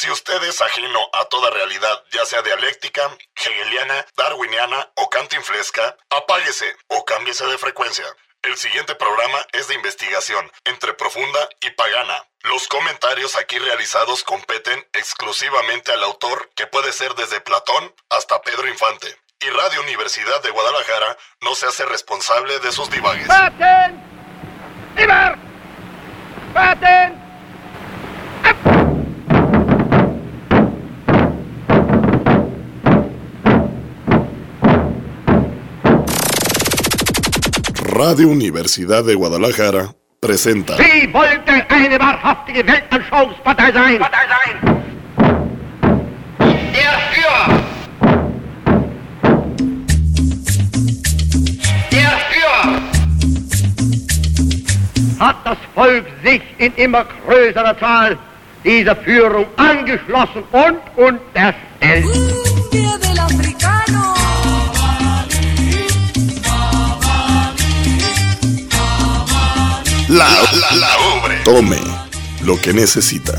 Si usted es ajeno a toda realidad, ya sea dialéctica, hegeliana, darwiniana o cantinflesca, apáguese o cámbiese de frecuencia. El siguiente programa es de investigación, entre profunda y pagana. Los comentarios aquí realizados competen exclusivamente al autor, que puede ser desde Platón hasta Pedro Infante. Y Radio Universidad de Guadalajara no se hace responsable de sus divagues. ¡Baten! ¡Ibar! ¡Baten! Radio Universidad de Guadalajara presenta. Sie wollte eine wahrhaftige Weltanschauungspartei sein. Sein. Der Führer. Der Führer. Hat das Volk sich in immer größerer Zahl dieser Führung angeschlossen und unterstellt. Tome lo que necesita.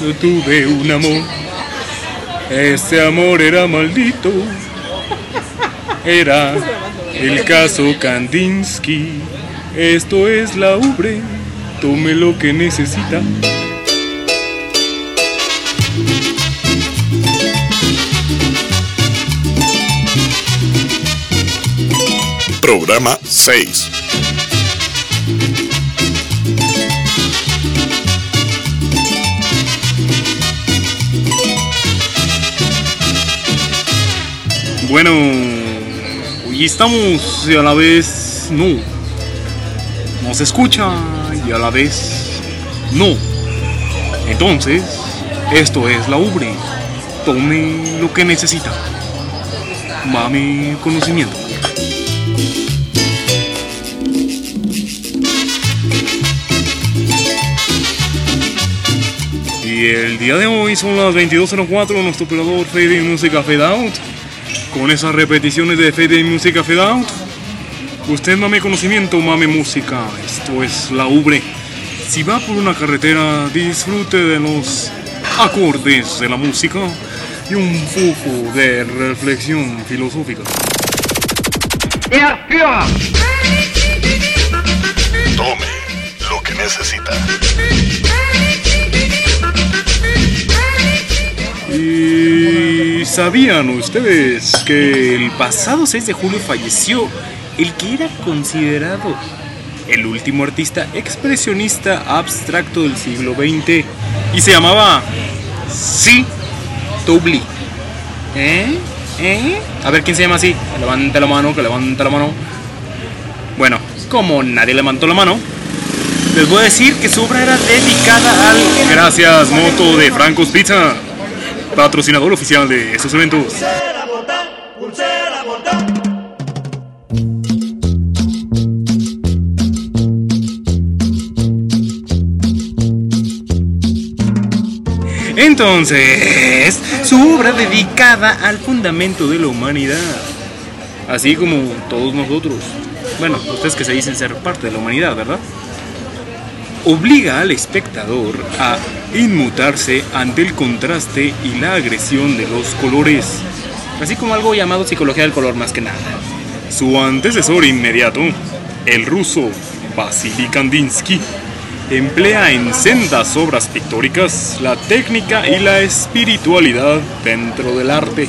Yo tuve un amor, ese amor era maldito. Era el caso Kandinsky. Esto es la ubre, tome lo que necesita. Programa 6. Bueno, hoy estamos y a la vez no. No se escucha y a la vez no. Entonces, esto es la ubre. Tome lo que necesita. Mame conocimiento. Y el día de hoy son las 22.04, nuestro operador Fade Música Fade Out. Con esas repeticiones de Fade Música Fade Out. Usted mame conocimiento, mame música. Esto es la ubre. Si va por una carretera, disfrute de los acordes de la música y un poco de reflexión filosófica. Tome lo que necesita. ¿Y sabían ustedes que el pasado 6 de julio falleció el que era considerado el último artista expresionista abstracto del siglo XX y se llamaba Sí Tobli? ¿Eh? ¿Eh? A ver quién se llama así. Que levante la mano, que levante la mano. Bueno, como nadie levantó la mano, les voy a decir que su obra era dedicada al. Gracias, Moto de Franco's Pizza, patrocinador oficial de estos eventos. Entonces, su obra dedicada al fundamento de la humanidad, así como todos nosotros. Bueno, ustedes que se dicen ser parte de la humanidad, ¿verdad? obliga al espectador a inmutarse ante el contraste y la agresión de los colores, así como algo llamado psicología del color más que nada. Su antecesor inmediato, el ruso Vasily Kandinsky, emplea en sendas obras pictóricas la técnica y la espiritualidad dentro del arte.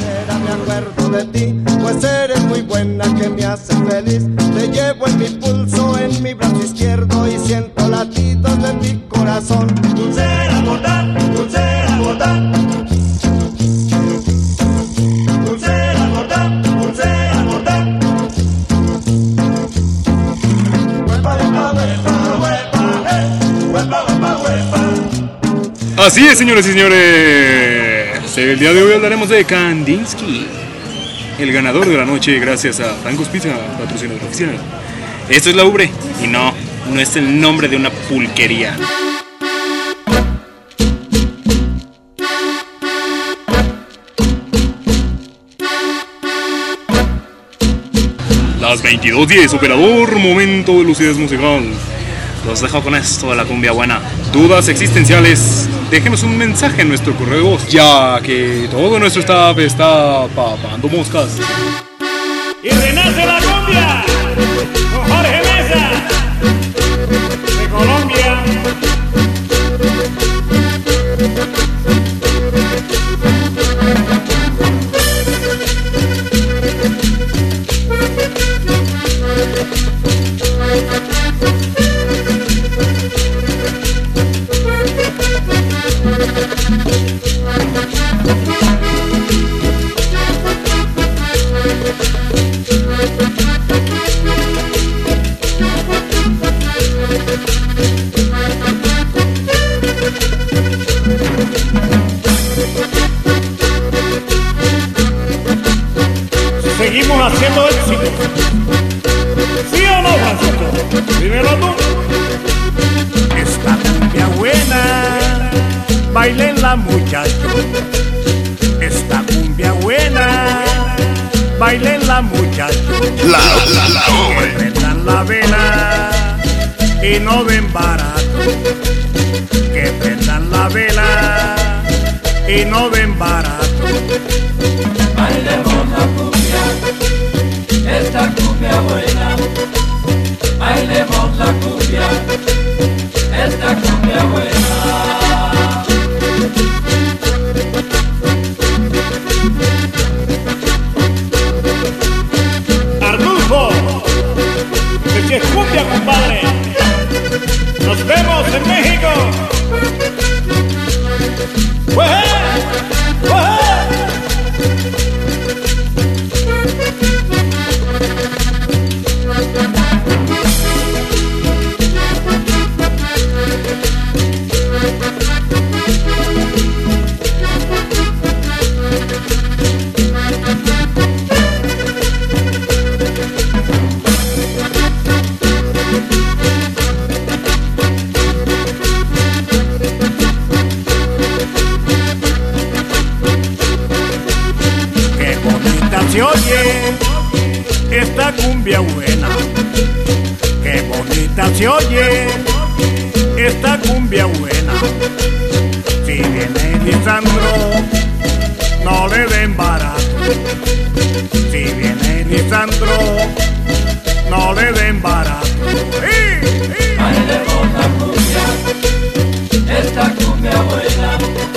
Así es, señores y señores. El día de hoy hablaremos de Kandinsky, el ganador de la noche gracias a Francos Pizza, patrocinador oficial. Esto es la Ubre y no, no es el nombre de una pulquería. Las 22.10, operador, momento de lucidez musical. Los dejo con esto de la cumbia buena. Dudas existenciales, déjenos un mensaje en nuestro correo de voz, ya que todo nuestro staff está papando moscas. Seguimos haciendo éxito. ¿Sí o no, Francisco? Dímelo tú. Esta cumbia buena, bailenla muchachos. Esta cumbia buena, bailenla muchachos. La, la, la, Que hombre. prendan la vela y no den barato. Que prendan la vela y no den barato. Bailemos la cumbia, esta cumbia buena. Bailemos la cumbia, esta cumbia buena. Arnulfo, que cumbia, compadre. Nos vemos en México. Buena. Bailemos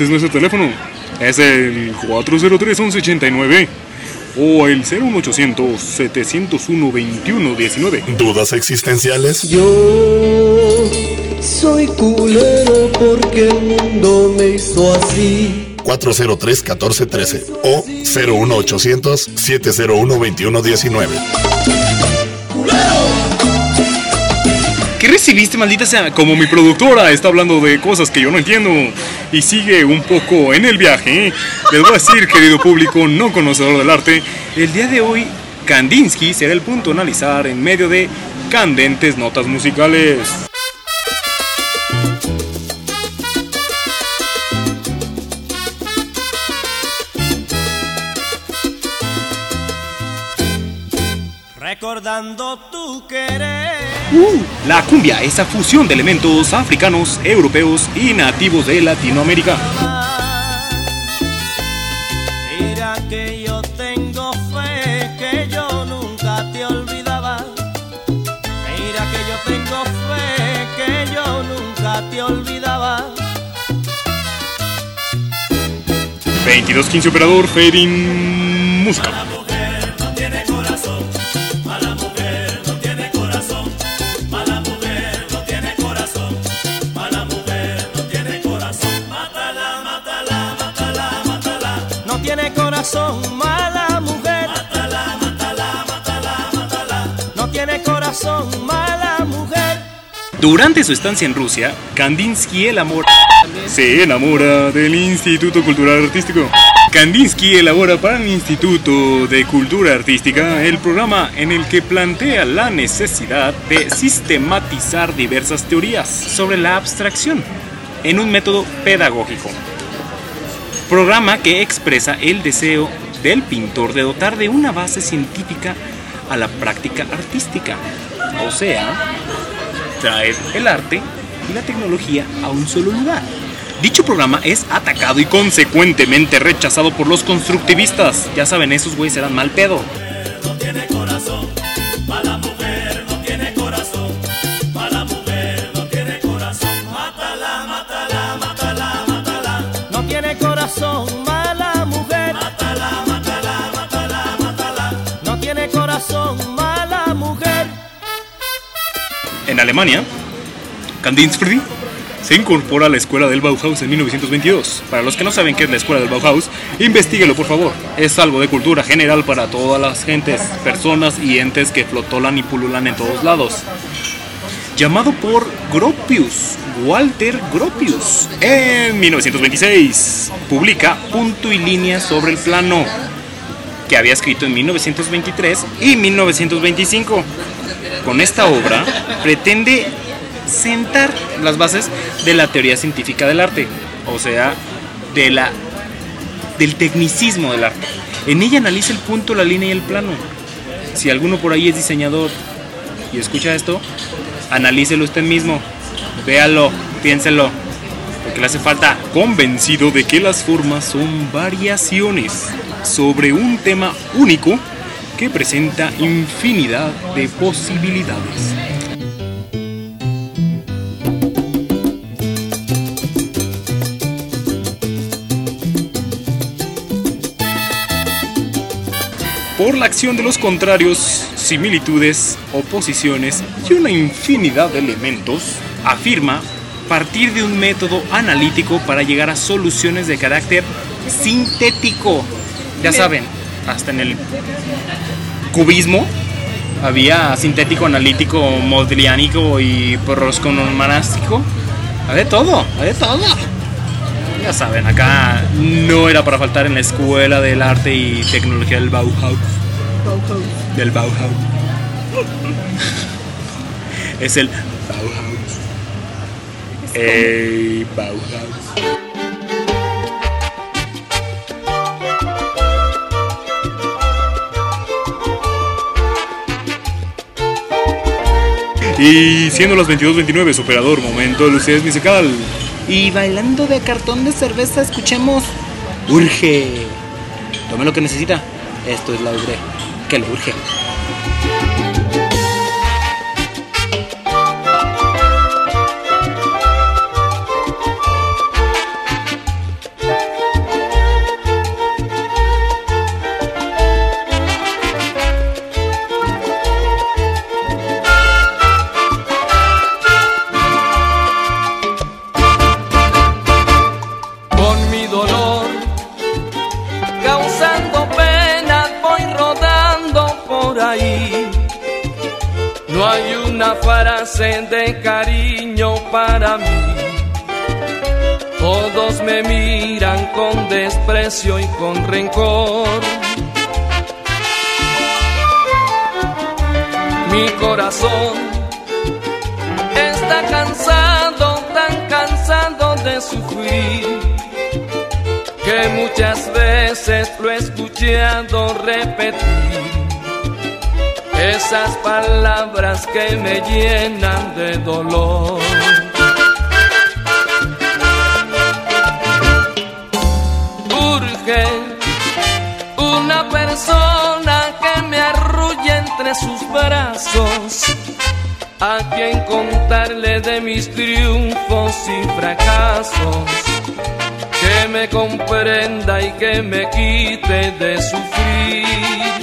este es nuestro teléfono. Es el 403-1189 o el 01800-701-2119. ¿Dudas existenciales? Yo soy culero porque el mundo me hizo así. 403-1413 o 01800-701-2119. ¿Qué recibiste, maldita sea? Como mi productora está hablando de cosas que yo no entiendo y sigue un poco en el viaje. Les voy a decir, querido público no conocedor del arte, el día de hoy Kandinsky será el punto a analizar en medio de candentes notas musicales. Recordando tu querer. Uh, la cumbia, esa fusión de elementos africanos, europeos y nativos de Latinoamérica. Mira que yo tengo fe que yo nunca te olvidaba. Mira que yo tengo ya te olvidaba. 2215 operador, fading música. Durante su estancia en Rusia, Kandinsky elabora, se enamora del Instituto Cultural Artístico. Kandinsky elabora para el Instituto de Cultura Artística el programa en el que plantea la necesidad de sistematizar diversas teorías sobre la abstracción en un método pedagógico. Programa que expresa el deseo del pintor de dotar de una base científica a la práctica artística. O sea, traer el arte y la tecnología a un solo lugar. Dicho programa es atacado y consecuentemente rechazado por los constructivistas. Ya saben, esos güeyes eran mal pedo. Alemania, Kandinsky se incorpora a la escuela del Bauhaus en 1922. Para los que no saben qué es la escuela del Bauhaus, investiguelo por favor. Es algo de cultura general para todas las gentes, personas y entes que flotolan y pululan en todos lados. Llamado por Gropius, Walter Gropius, en 1926, publica Punto y Línea sobre el plano, que había escrito en 1923 y 1925. Con esta obra pretende sentar las bases de la teoría científica del arte, o sea, de la del tecnicismo del arte. En ella analiza el punto, la línea y el plano. Si alguno por ahí es diseñador y escucha esto, analícelo usted mismo, véalo, piénselo, porque le hace falta convencido de que las formas son variaciones sobre un tema único que presenta infinidad de posibilidades. Por la acción de los contrarios, similitudes, oposiciones y una infinidad de elementos, afirma partir de un método analítico para llegar a soluciones de carácter sintético. Ya saben, hasta en el cubismo había sintético, analítico, modeliánico y porrosconomástico. Había todo, había todo. Ya saben, acá no era para faltar en la escuela del arte y tecnología del Bauhaus. Del Bauhaus. es el Bauhaus. Ey, Bauhaus. Y siendo las 22.29, operador, momento de lucidez musical. Y bailando de cartón de cerveza, escuchemos Urge. Tome lo que necesita. Esto es la Urge. Que le urge. esas palabras que me llenan de dolor. Urge una persona que me arrulle entre sus brazos, a quien contarle de mis triunfos y fracasos que me comprenda y que me quite de sufrir.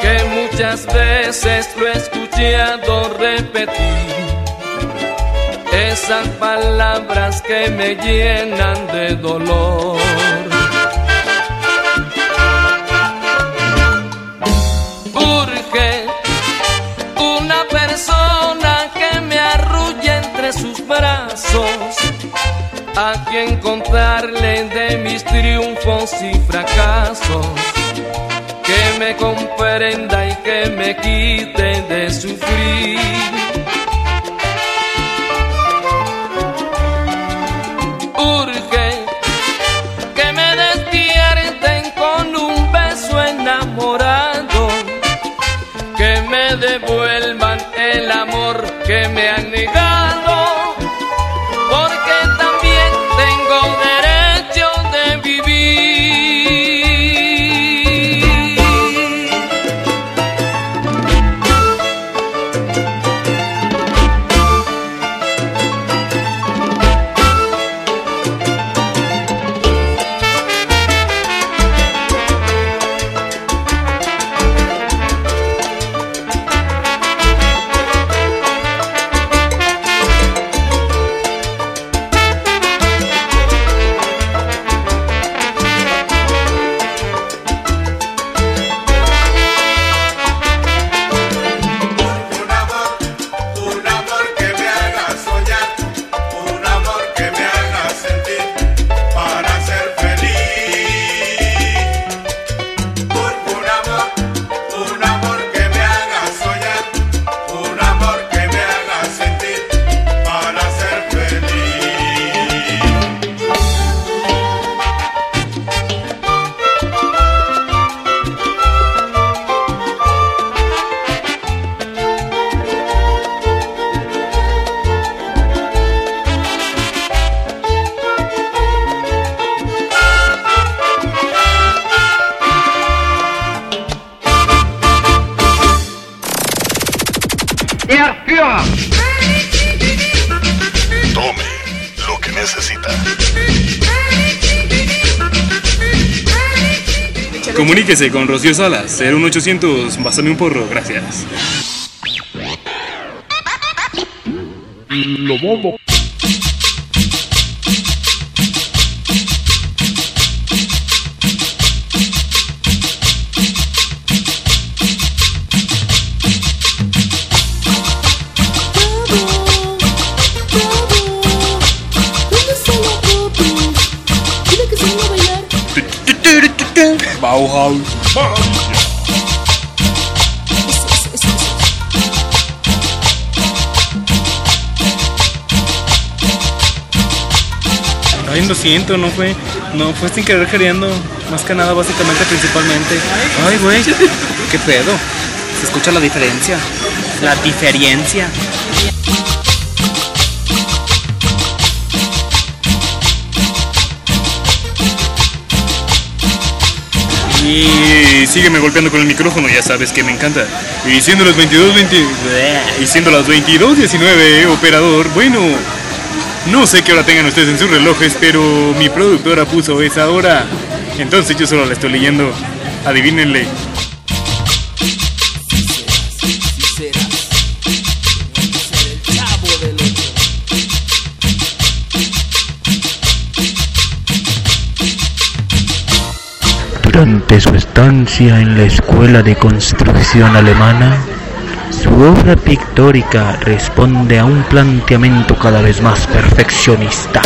que muchas veces lo he escuchado repetir. Esas palabras que me llenan de dolor. Urge una persona que me arrulle entre sus brazos a quien contarle de mis triunfos y fracasos me comprenda y que me quite de sufrir. Urge que me despierten con un beso enamorado, que me devuelvan 13 con Rocío Salas, 01800, básame un porro, gracias. Bauhaus. Ay, lo siento, no fue, no fue sin querer queriendo, más que nada, básicamente, principalmente. Ay, güey, qué pedo. Se escucha la diferencia, la diferencia. Y sígueme golpeando con el micrófono, ya sabes que me encanta. Y siendo las 22, 20, y siendo las 22, 19, operador, bueno, no sé qué hora tengan ustedes en sus relojes, pero mi productora puso esa hora. Entonces yo solo la estoy leyendo. Adivínenle. Durante su estancia en la Escuela de Construcción Alemana, su obra pictórica responde a un planteamiento cada vez más perfeccionista,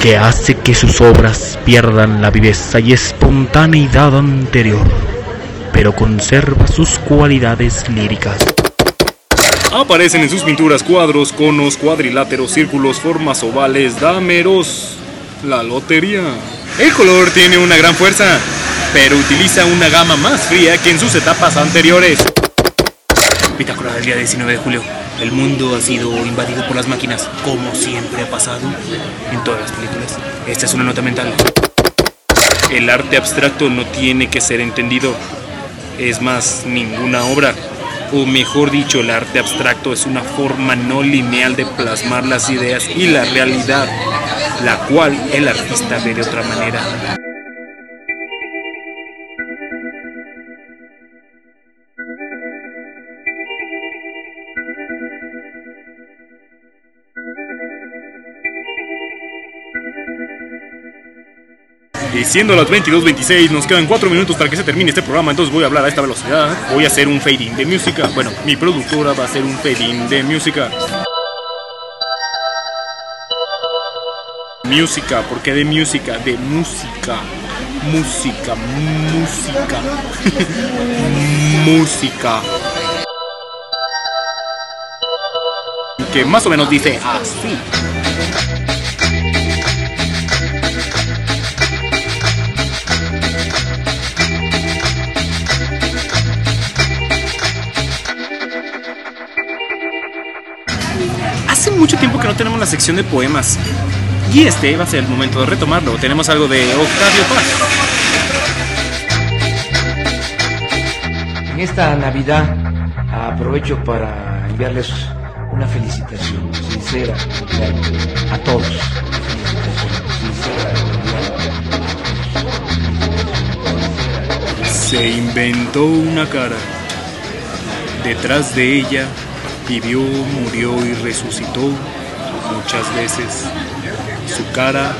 que hace que sus obras pierdan la viveza y espontaneidad anterior, pero conserva sus cualidades líricas. Aparecen en sus pinturas cuadros, conos, cuadriláteros, círculos, formas ovales, dámeros. La lotería. El color tiene una gran fuerza, pero utiliza una gama más fría que en sus etapas anteriores. Bitácora del día 19 de julio. El mundo ha sido invadido por las máquinas, como siempre ha pasado en todas las películas. Esta es una nota mental. El arte abstracto no tiene que ser entendido. Es más, ninguna obra, o mejor dicho, el arte abstracto es una forma no lineal de plasmar las ideas y la realidad, la cual el artista ve de otra manera. Y siendo las 22.26, nos quedan 4 minutos para que se termine este programa, entonces voy a hablar a esta velocidad. Voy a hacer un fading de música. Bueno, mi productora va a hacer un fading de música. Música, ¿por qué de música? De música. Música, música. música. Que más o menos dice así. Hace mucho tiempo que no tenemos la sección de poemas. Y este va a ser el momento de retomarlo. Tenemos algo de Octavio Paz. En esta Navidad aprovecho para enviarles una felicitación sincera a todos. Se inventó una cara. Detrás de ella vivió, murió y resucitó muchas veces. Su cara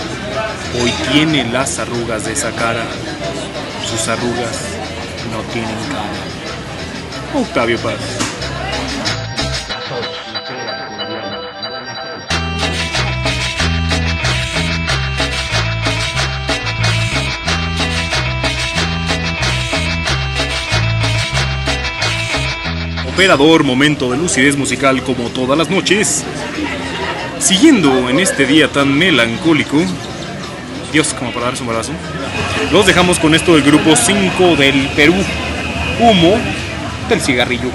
hoy tiene las arrugas de esa cara. Sus arrugas no tienen cara. Octavio Paz. Operador, momento de lucidez musical como todas las noches. Siguiendo en este día tan melancólico, Dios, como para darse un abrazo, los dejamos con esto del grupo 5 del Perú, Humo del cigarrillo.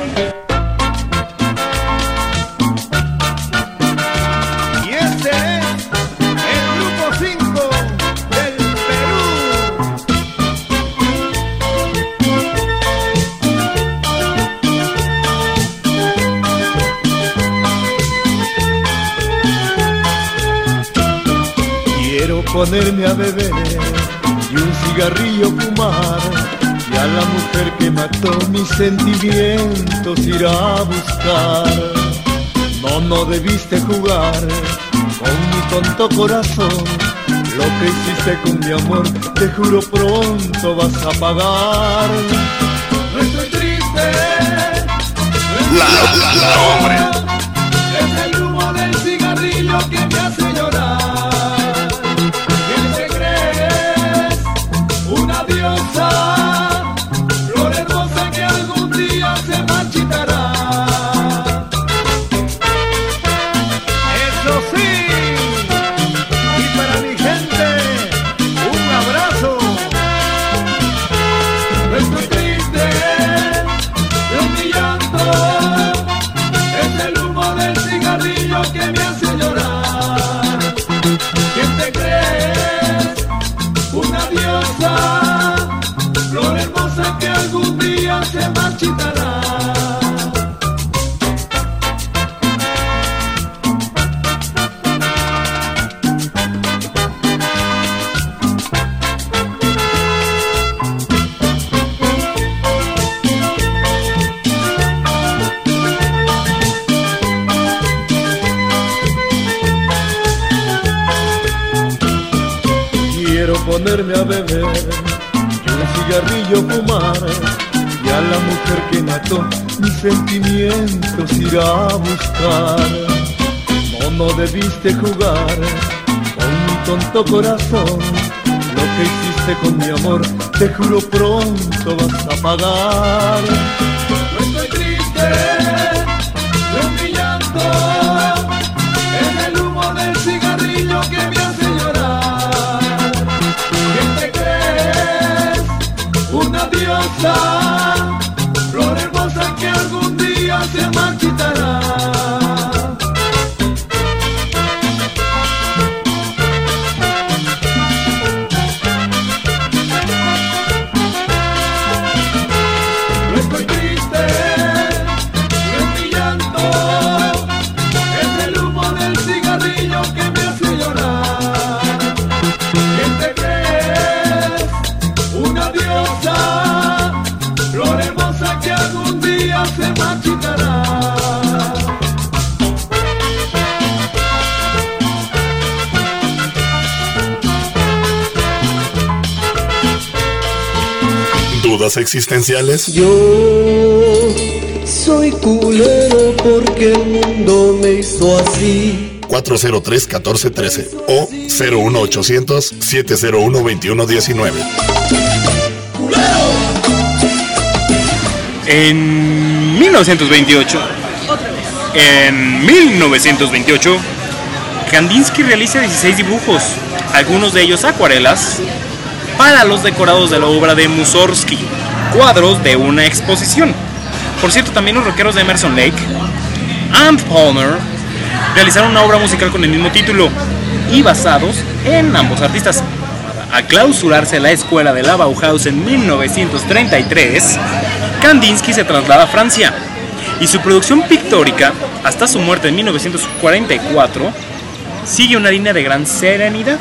Ponerme a beber y un cigarrillo fumar y a la mujer que mató mis sentimientos ir a buscar. No, no debiste jugar con mi tonto corazón. Lo que hiciste con mi amor, te juro pronto vas a pagar. No estoy triste. La, la, la, ponerme a beber un cigarrillo fumar y a la mujer que mató mis sentimientos ir a buscar. No, no debiste jugar con mi tonto corazón. Lo que hiciste con mi amor, te juro pronto vas a pagar. No estoy triste, diosa, flor hermosa que algún día se marchitará. Existenciales? Yo soy culero porque el mundo me hizo así. 403-1413 o 01800-701-2119. En 1928, en 1928, Kandinsky realiza 16 dibujos, algunos de ellos acuarelas, para los decorados de la obra de Mussorgsky, cuadros de una exposición. Por cierto, también los rockeros de Emerson Lake and Palmer realizaron una obra musical con el mismo título y basados en ambos artistas. A clausurarse la escuela de la Bauhaus en 1933, Kandinsky se traslada a Francia y su producción pictórica, hasta su muerte en 1944, sigue una línea de gran serenidad.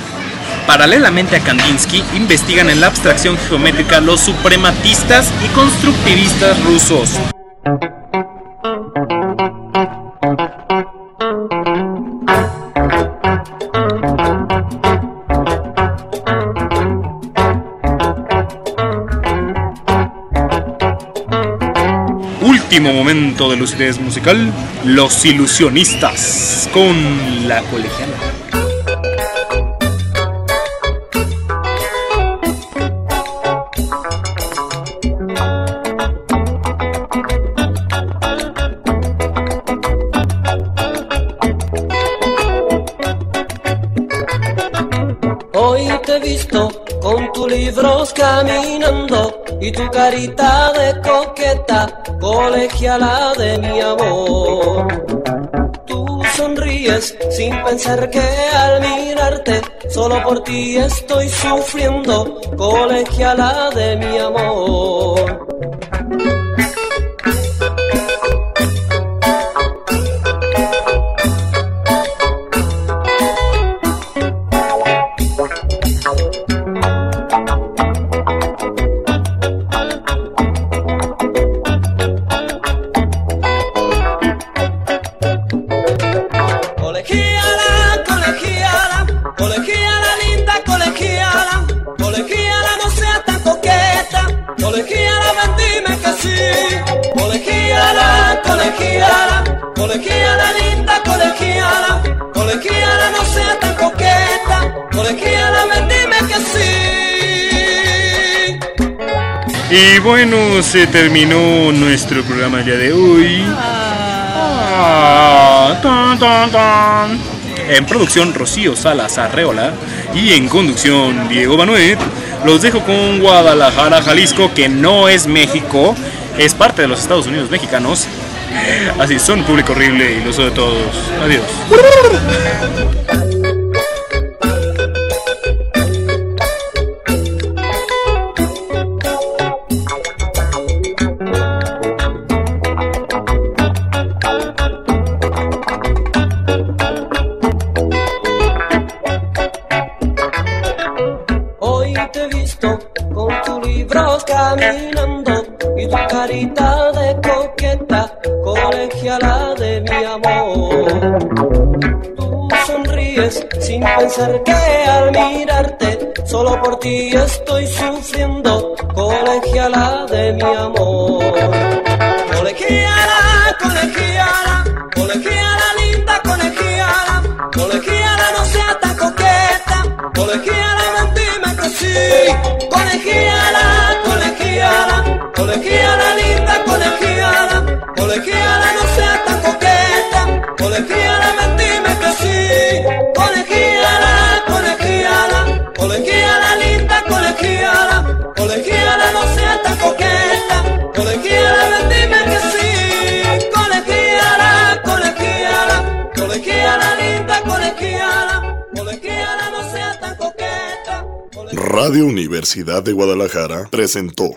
Paralelamente a Kandinsky, investigan en la abstracción geométrica los suprematistas y constructivistas rusos. Último momento de lucidez musical, Los Ilusionistas con la colegiala. Libros caminando y tu carita de coqueta, colegiala de mi amor. Tú sonríes sin pensar que al mirarte, solo por ti estoy sufriendo, colegiala de mi amor. Colegiala, colegiala, linda, colegiala, colegiala no sea tan coqueta, colegiala ven dime que sí. Y bueno, se terminó nuestro programa día de hoy. Ah, tan, tan, tan. En producción Rocío Salas Arreola y en conducción Diego Manuel. Los dejo con Guadalajara, Jalisco, que no es México, es parte de los Estados Unidos mexicanos. Así son público horrible y lo soy de todos. Adiós. carita de coqueta, colegiala de mi amor. Tú sonríes sin pensar que al mirarte solo por ti estoy sufriendo, colegiala de mi amor. Colegiala, colegiala, colegiala linda, colegiala, colegiala no sea tan coqueta, colegiala mentime que sí, colegiala, colegiala, colegiala, colegiala no sea tan coqueta, colegiala mentime que sí, colegiala, colegiala, colegiala linda, colegiala, colegiala no sea tan coqueta, colegiala mentime que sí, colegiala, colegiala, colegiala linda, colegiala, colegiala no sea tan coqueta. Radio Universidad de Guadalajara presentó